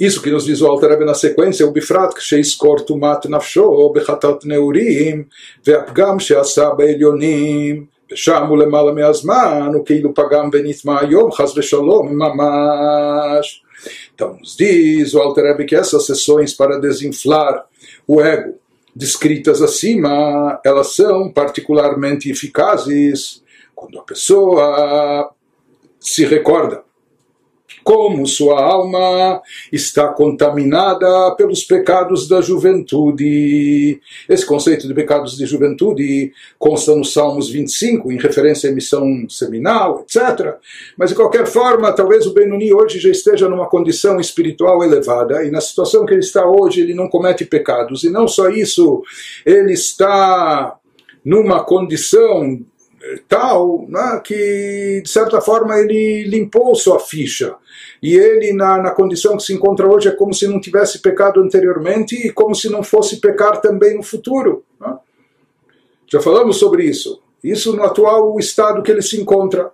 isso que nos diz o Alter Rebbe na sequência, o Bifrat, כשיזכור טומאת נפשו בחטאת נעורים, והפגם שעשה בעליונים, ושם הוא למעלה מהזמן, הוא כאילו פגם ונטמע היום, חס ושלום, ממש. Então, nos diz o Alter Rebbe que essas sessões para desinflar o ego, descritas acima, elas são particularmente eficazes quando a pessoa se recorda como sua alma está contaminada pelos pecados da juventude. Esse conceito de pecados de juventude consta nos Salmos 25, em referência à emissão seminal, etc. Mas, de qualquer forma, talvez o Benoni hoje já esteja numa condição espiritual elevada, e na situação que ele está hoje, ele não comete pecados. E não só isso, ele está numa condição tal né, que, de certa forma, ele limpou sua ficha. E ele, na, na condição que se encontra hoje, é como se não tivesse pecado anteriormente e como se não fosse pecar também no futuro. Né? Já falamos sobre isso. Isso no atual estado que ele se encontra.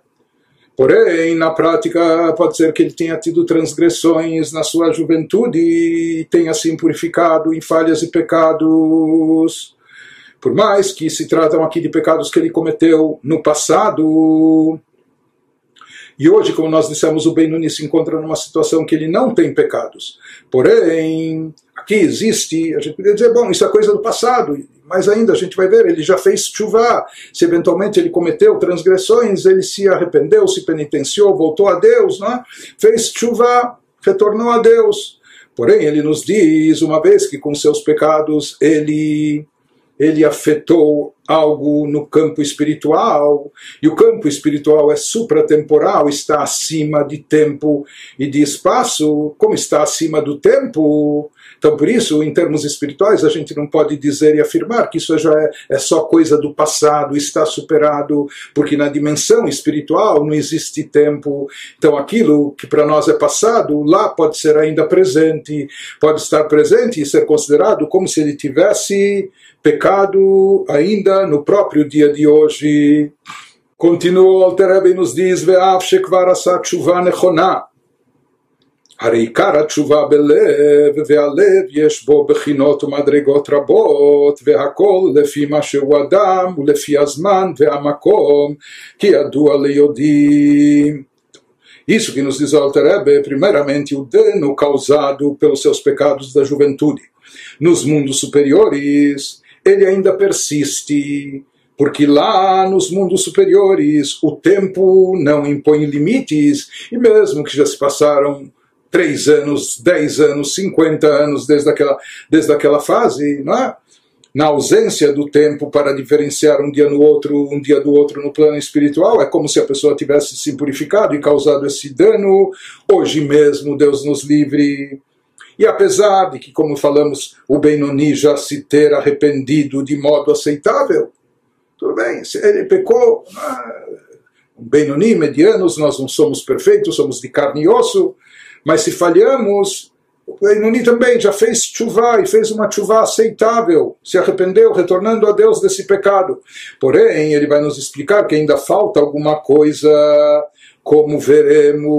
Porém, na prática, pode ser que ele tenha tido transgressões na sua juventude e tenha se impurificado em falhas e pecados por mais que se tratam aqui de pecados que ele cometeu no passado. E hoje, como nós dissemos, o Benuni se encontra numa situação que ele não tem pecados. Porém, aqui existe, a gente poderia dizer, bom, isso é coisa do passado, mas ainda a gente vai ver, ele já fez chuva. Se eventualmente ele cometeu transgressões, ele se arrependeu, se penitenciou, voltou a Deus, né? fez chuva, retornou a Deus. Porém, ele nos diz, uma vez que com seus pecados ele ele afetou algo no campo espiritual, e o campo espiritual é supratemporal, está acima de tempo e de espaço, como está acima do tempo. Então, por isso, em termos espirituais, a gente não pode dizer e afirmar que isso já é, é só coisa do passado, está superado, porque na dimensão espiritual não existe tempo. Então, aquilo que para nós é passado, lá pode ser ainda presente, pode estar presente e ser considerado como se ele tivesse pecado ainda no próprio dia de hoje. Continua o Alter e nos diz, ואף שכבר עשה תשובה נכונה, הרי עיקר התשובה בלב, והלב יש בו בחינות ומדרגות רבות, והכל לפי מה שהוא אדם, ולפי הזמן והמקום, כי ידוע ליודעים. Isso que nos diz o Alter Rebbe, primeiramente o dano causado pelos seus pecados da juventude. Nos mundos superiores, ele ainda persiste, porque lá nos mundos superiores o tempo não impõe limites, e mesmo que já se passaram três anos, dez anos, cinquenta anos desde aquela, desde aquela fase, não é? na ausência do tempo para diferenciar um dia no outro, um dia do outro no plano espiritual, é como se a pessoa tivesse se purificado e causado esse dano. Hoje mesmo, Deus nos livre e apesar de que, como falamos, o Benoni já se ter arrependido de modo aceitável, tudo bem, se ele pecou, um Benoni, medianos, nós não somos perfeitos, somos de carne e osso, mas se falhamos, o Benoni também já fez chuva e fez uma chuva aceitável, se arrependeu, retornando a Deus desse pecado. Porém, ele vai nos explicar que ainda falta alguma coisa, como veremos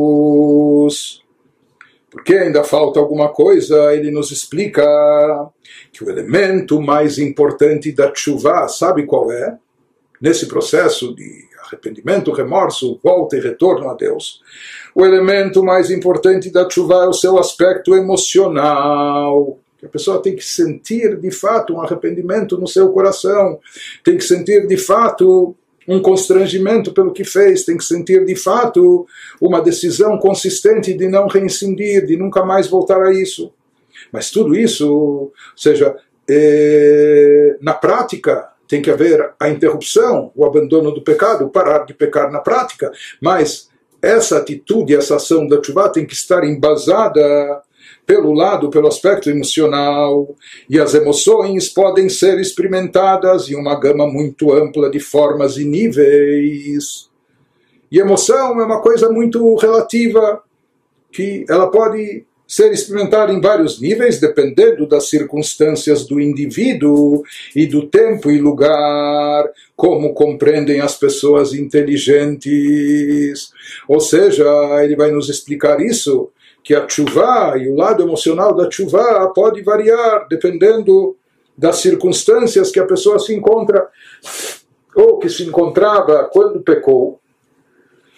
porque ainda falta alguma coisa, ele nos explica que o elemento mais importante da chuva, sabe qual é? Nesse processo de arrependimento, remorso, volta e retorno a Deus. O elemento mais importante da chuva é o seu aspecto emocional. A pessoa tem que sentir de fato um arrependimento no seu coração, tem que sentir de fato um constrangimento pelo que fez, tem que sentir de fato uma decisão consistente de não reincidir, de nunca mais voltar a isso. Mas tudo isso, ou seja, é, na prática tem que haver a interrupção, o abandono do pecado, parar de pecar na prática, mas essa atitude, essa ação da chuva tem que estar embasada pelo lado, pelo aspecto emocional, e as emoções podem ser experimentadas em uma gama muito ampla de formas e níveis. E emoção é uma coisa muito relativa, que ela pode ser experimentada em vários níveis, dependendo das circunstâncias do indivíduo e do tempo e lugar, como compreendem as pessoas inteligentes. Ou seja, ele vai nos explicar isso que a chuva e o lado emocional da chuva pode variar dependendo das circunstâncias que a pessoa se encontra ou que se encontrava quando pecou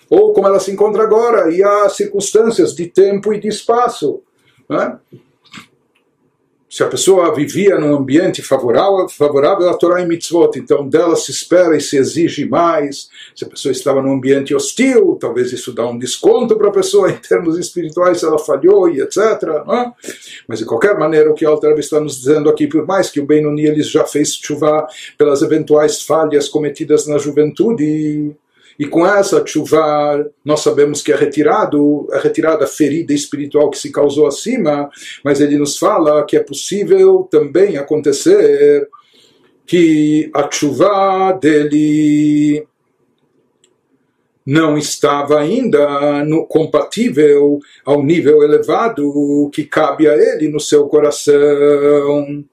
ou como ela se encontra agora e há circunstâncias de tempo e de espaço né? Se a pessoa vivia num ambiente favorável, favorável à Torá e Mitzvot, então dela se espera e se exige mais. Se a pessoa estava num ambiente hostil, talvez isso dá um desconto para a pessoa em termos espirituais, se ela falhou e etc. É? Mas de qualquer maneira, o que Alter está nos dizendo aqui, por mais que o Benoni já fez chuva pelas eventuais falhas cometidas na juventude, e com essa chuva, nós sabemos que é retirado, é retirada a ferida espiritual que se causou acima, mas ele nos fala que é possível também acontecer que a chuva dele não estava ainda no, compatível ao nível elevado que cabe a ele no seu coração.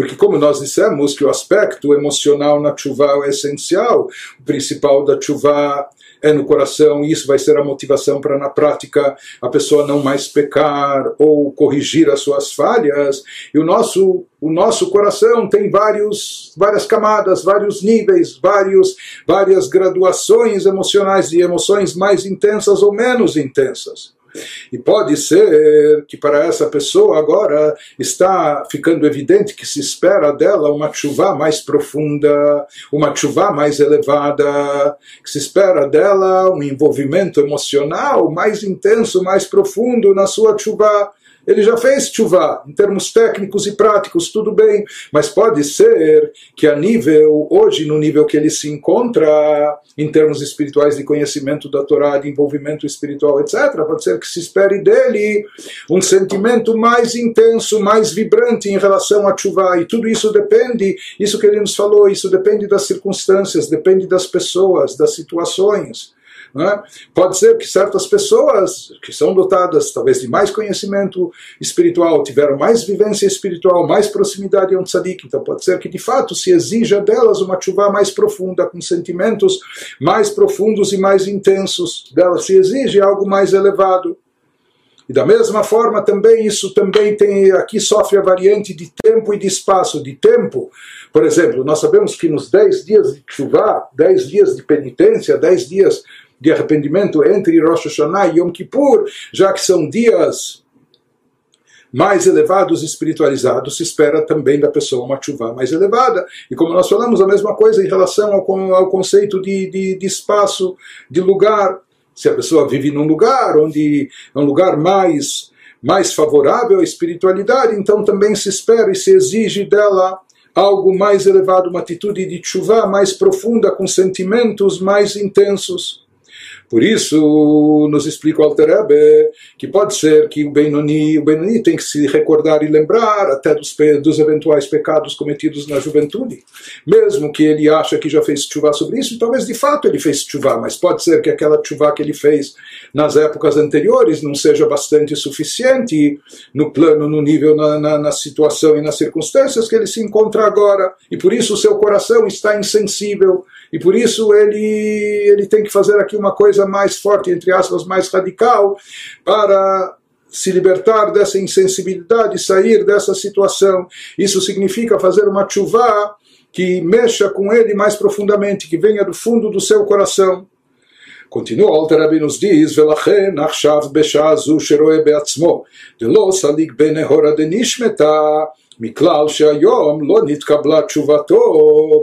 Porque, como nós dissemos, que o aspecto emocional na chuva é essencial, o principal da chuva é no coração, e isso vai ser a motivação para, na prática, a pessoa não mais pecar ou corrigir as suas falhas. E o nosso, o nosso coração tem vários, várias camadas, vários níveis, vários, várias graduações emocionais, de emoções mais intensas ou menos intensas. E pode ser que para essa pessoa agora está ficando evidente que se espera dela uma chuva mais profunda, uma chuva mais elevada, que se espera dela um envolvimento emocional mais intenso, mais profundo na sua chuva ele já fez chuva, em termos técnicos e práticos, tudo bem, mas pode ser que a nível, hoje, no nível que ele se encontra, em termos espirituais de conhecimento da Torá, de envolvimento espiritual, etc., pode ser que se espere dele um sentimento mais intenso, mais vibrante em relação a chuva, e tudo isso depende, isso que ele nos falou, isso depende das circunstâncias, depende das pessoas, das situações. É? Pode ser que certas pessoas que são dotadas talvez de mais conhecimento espiritual, tiveram mais vivência espiritual, mais proximidade a um tzadik, então pode ser que de fato se exija delas uma chuva mais profunda, com sentimentos mais profundos e mais intensos. Delas se exige algo mais elevado. E da mesma forma também isso também tem aqui sofre a variante de tempo e de espaço. De tempo, por exemplo, nós sabemos que nos 10 dias de chuva, 10 dias de penitência, 10 dias de arrependimento entre Rosh Hashanah e Yom Kippur, já que são dias mais elevados e espiritualizados, se espera também da pessoa uma chuva mais elevada. E como nós falamos, a mesma coisa em relação ao, ao conceito de, de, de, espaço, de lugar. Se a pessoa vive num lugar onde é um lugar mais, mais favorável à espiritualidade, então também se espera e se exige dela algo mais elevado, uma atitude de chuva mais profunda, com sentimentos mais intensos. Por isso, nos explica o Alter que pode ser que o Benoni, o Benoni tem que se recordar e lembrar até dos, dos eventuais pecados cometidos na juventude. Mesmo que ele acha que já fez chuva sobre isso, talvez de fato ele fez chuva, mas pode ser que aquela chuva que ele fez nas épocas anteriores não seja bastante suficiente no plano, no nível, na, na, na situação e nas circunstâncias que ele se encontra agora. E por isso o seu coração está insensível e por isso ele, ele tem que fazer aqui uma coisa mais forte, entre aspas, mais radical, para se libertar dessa insensibilidade, sair dessa situação. Isso significa fazer uma chuva que mexa com ele mais profundamente, que venha do fundo do seu coração. Continua, Alter Rabbi nos diz, ולכן עכשיו בשעה זו שרואה בעצמו, דלא סליק בנהורה דנשמתה, מכלל שהיום לא נתקבלה תשובתו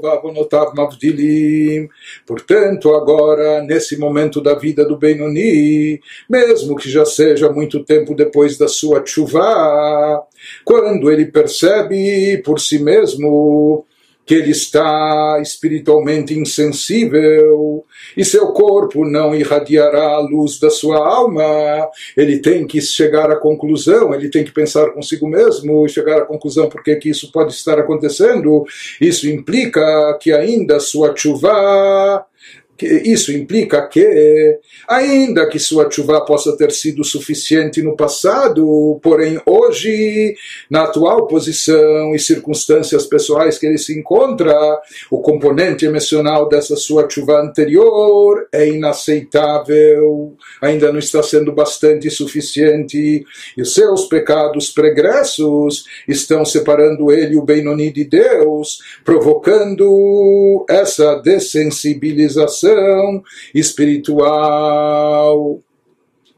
בעוונותיו מבדילים. Portanto, agora, nesse momento da vida do Benoni, mesmo que já seja muito tempo depois da sua chuva, quando ele percebe por si mesmo que ele está espiritualmente insensível e seu corpo não irradiará a luz da sua alma, ele tem que chegar à conclusão, ele tem que pensar consigo mesmo e chegar à conclusão porque que isso pode estar acontecendo. Isso implica que ainda sua chuva isso implica que, ainda que sua chuva possa ter sido suficiente no passado, porém hoje, na atual posição e circunstâncias pessoais que ele se encontra, o componente emocional dessa sua chuva anterior é inaceitável, ainda não está sendo bastante suficiente, e seus pecados pregressos estão separando ele, o Benoni de Deus, provocando essa dessensibilização espiritual. Ou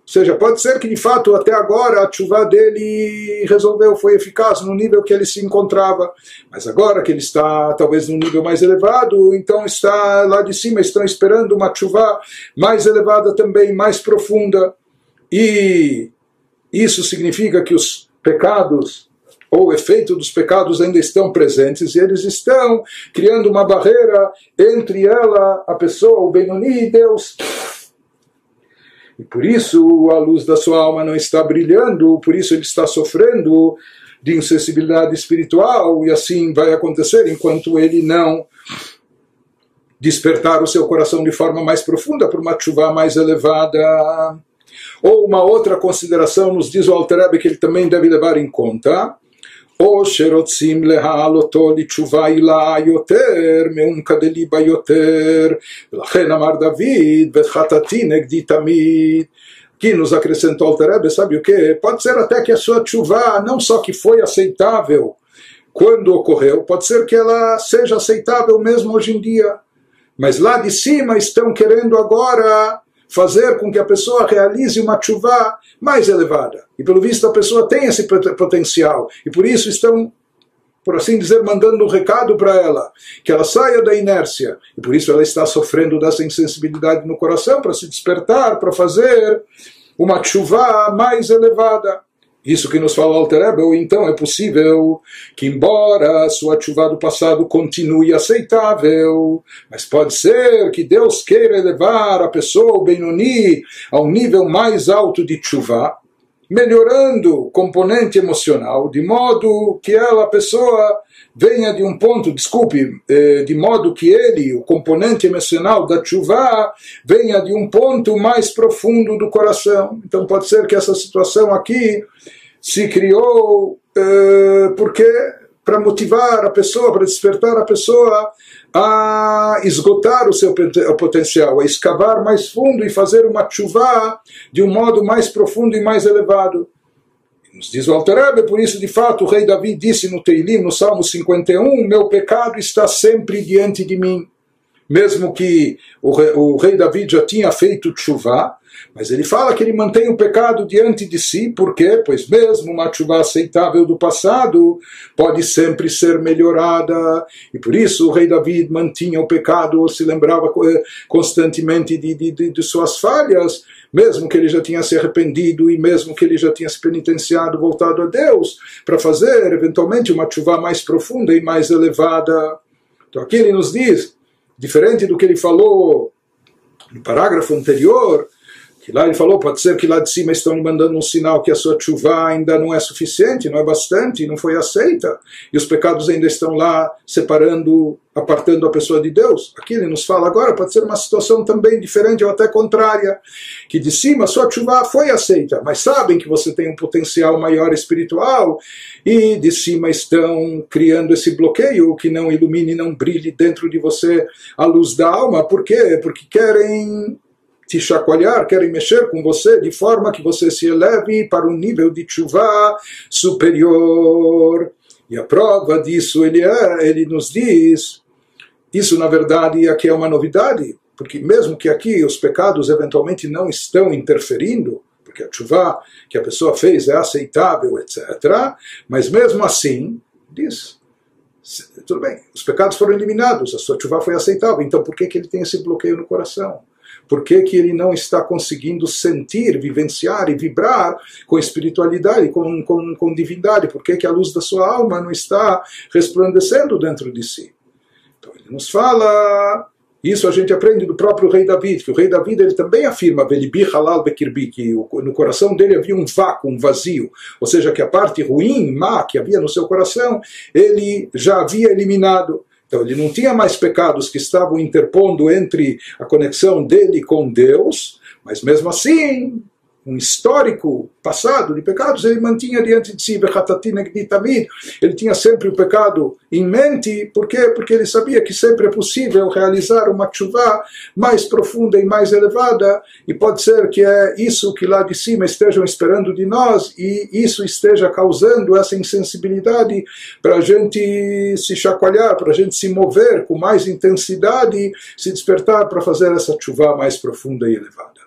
seja, pode ser que de fato até agora a chuva dele resolveu, foi eficaz no nível que ele se encontrava, mas agora que ele está talvez num nível mais elevado, então está lá de cima, estão esperando uma chuva mais elevada também, mais profunda. E isso significa que os pecados ou o efeito dos pecados ainda estão presentes e eles estão criando uma barreira entre ela, a pessoa, o Benoni e Deus. E por isso a luz da sua alma não está brilhando, por isso ele está sofrendo de insensibilidade espiritual e assim vai acontecer enquanto ele não despertar o seu coração de forma mais profunda para uma chuva mais elevada. Ou uma outra consideração nos diz o Alter que ele também deve levar em conta או שרוצים להעלותו לתשובה עילה יותר מעומקא דליבה יותר ולכן אמר דוד וחטאתי נגדי תמיד que nos acrescentou Alter sabe o que? Pode ser até que a sua chuva não só que foi aceitável quando ocorreu, pode ser que ela seja aceitável mesmo hoje em dia. Mas lá de cima estão querendo agora fazer com que a pessoa realize uma chuva mais elevada. E pelo visto a pessoa tem esse potencial. E por isso estão, por assim dizer, mandando um recado para ela, que ela saia da inércia. E por isso ela está sofrendo dessa insensibilidade no coração para se despertar, para fazer uma chuva mais elevada. Isso que nos fala Alter Rebbe, então é possível que, embora a sua chuva do passado continue aceitável, mas pode ser que Deus queira elevar a pessoa, o Benoni, a um nível mais alto de chuva, melhorando o componente emocional, de modo que ela, a pessoa, venha de um ponto, desculpe, eh, de modo que ele, o componente emocional da chuva, venha de um ponto mais profundo do coração. Então pode ser que essa situação aqui se criou eh, porque para motivar a pessoa, para despertar a pessoa a esgotar o seu potencial, a escavar mais fundo e fazer uma chuva de um modo mais profundo e mais elevado. Nos diz o Alter por isso, de fato, o rei Davi disse no Teilim, no Salmo 51, meu pecado está sempre diante de mim. Mesmo que o rei, o rei Davi já tinha feito chuva, mas ele fala que ele mantém o pecado diante de si, por quê? Pois mesmo uma chuva aceitável do passado pode sempre ser melhorada, e por isso o rei David mantinha o pecado, se lembrava eh, constantemente de, de, de suas falhas, mesmo que ele já tinha se arrependido e mesmo que ele já tinha se penitenciado, voltado a Deus, para fazer eventualmente uma chuva mais profunda e mais elevada. Então aqui ele nos diz, diferente do que ele falou no parágrafo anterior, que lá ele falou, pode ser que lá de cima estão mandando um sinal que a sua chuva ainda não é suficiente, não é bastante, não foi aceita, e os pecados ainda estão lá separando, apartando a pessoa de Deus. Aqui ele nos fala agora, pode ser uma situação também diferente ou até contrária, que de cima a sua chuva foi aceita, mas sabem que você tem um potencial maior espiritual, e de cima estão criando esse bloqueio que não ilumine, não brilhe dentro de você a luz da alma. Por quê? Porque querem te chacoalhar, querem mexer com você de forma que você se eleve para um nível de chuva superior. E a prova disso ele, é, ele nos diz, isso na verdade aqui é uma novidade, porque mesmo que aqui os pecados eventualmente não estão interferindo, porque a chuva que a pessoa fez é aceitável, etc. Mas mesmo assim, diz, tudo bem, os pecados foram eliminados, a sua chuva foi aceitável, então por que, que ele tem esse bloqueio no coração? Por que, que ele não está conseguindo sentir, vivenciar e vibrar com espiritualidade, com, com, com divindade? Por que, que a luz da sua alma não está resplandecendo dentro de si? Então ele nos fala isso a gente aprende do próprio rei David, que o rei David ele também afirma halal bekirbi, que no coração dele havia um vácuo, um vazio, ou seja, que a parte ruim, má que havia no seu coração, ele já havia eliminado. Então ele não tinha mais pecados que estavam interpondo entre a conexão dele com Deus, mas mesmo assim um histórico passado de pecados, ele mantinha diante de si, ele tinha sempre o pecado em mente, por quê? Porque ele sabia que sempre é possível realizar uma chuva mais profunda e mais elevada, e pode ser que é isso que lá de cima estejam esperando de nós, e isso esteja causando essa insensibilidade para a gente se chacoalhar, para a gente se mover com mais intensidade, se despertar para fazer essa chuva mais profunda e elevada.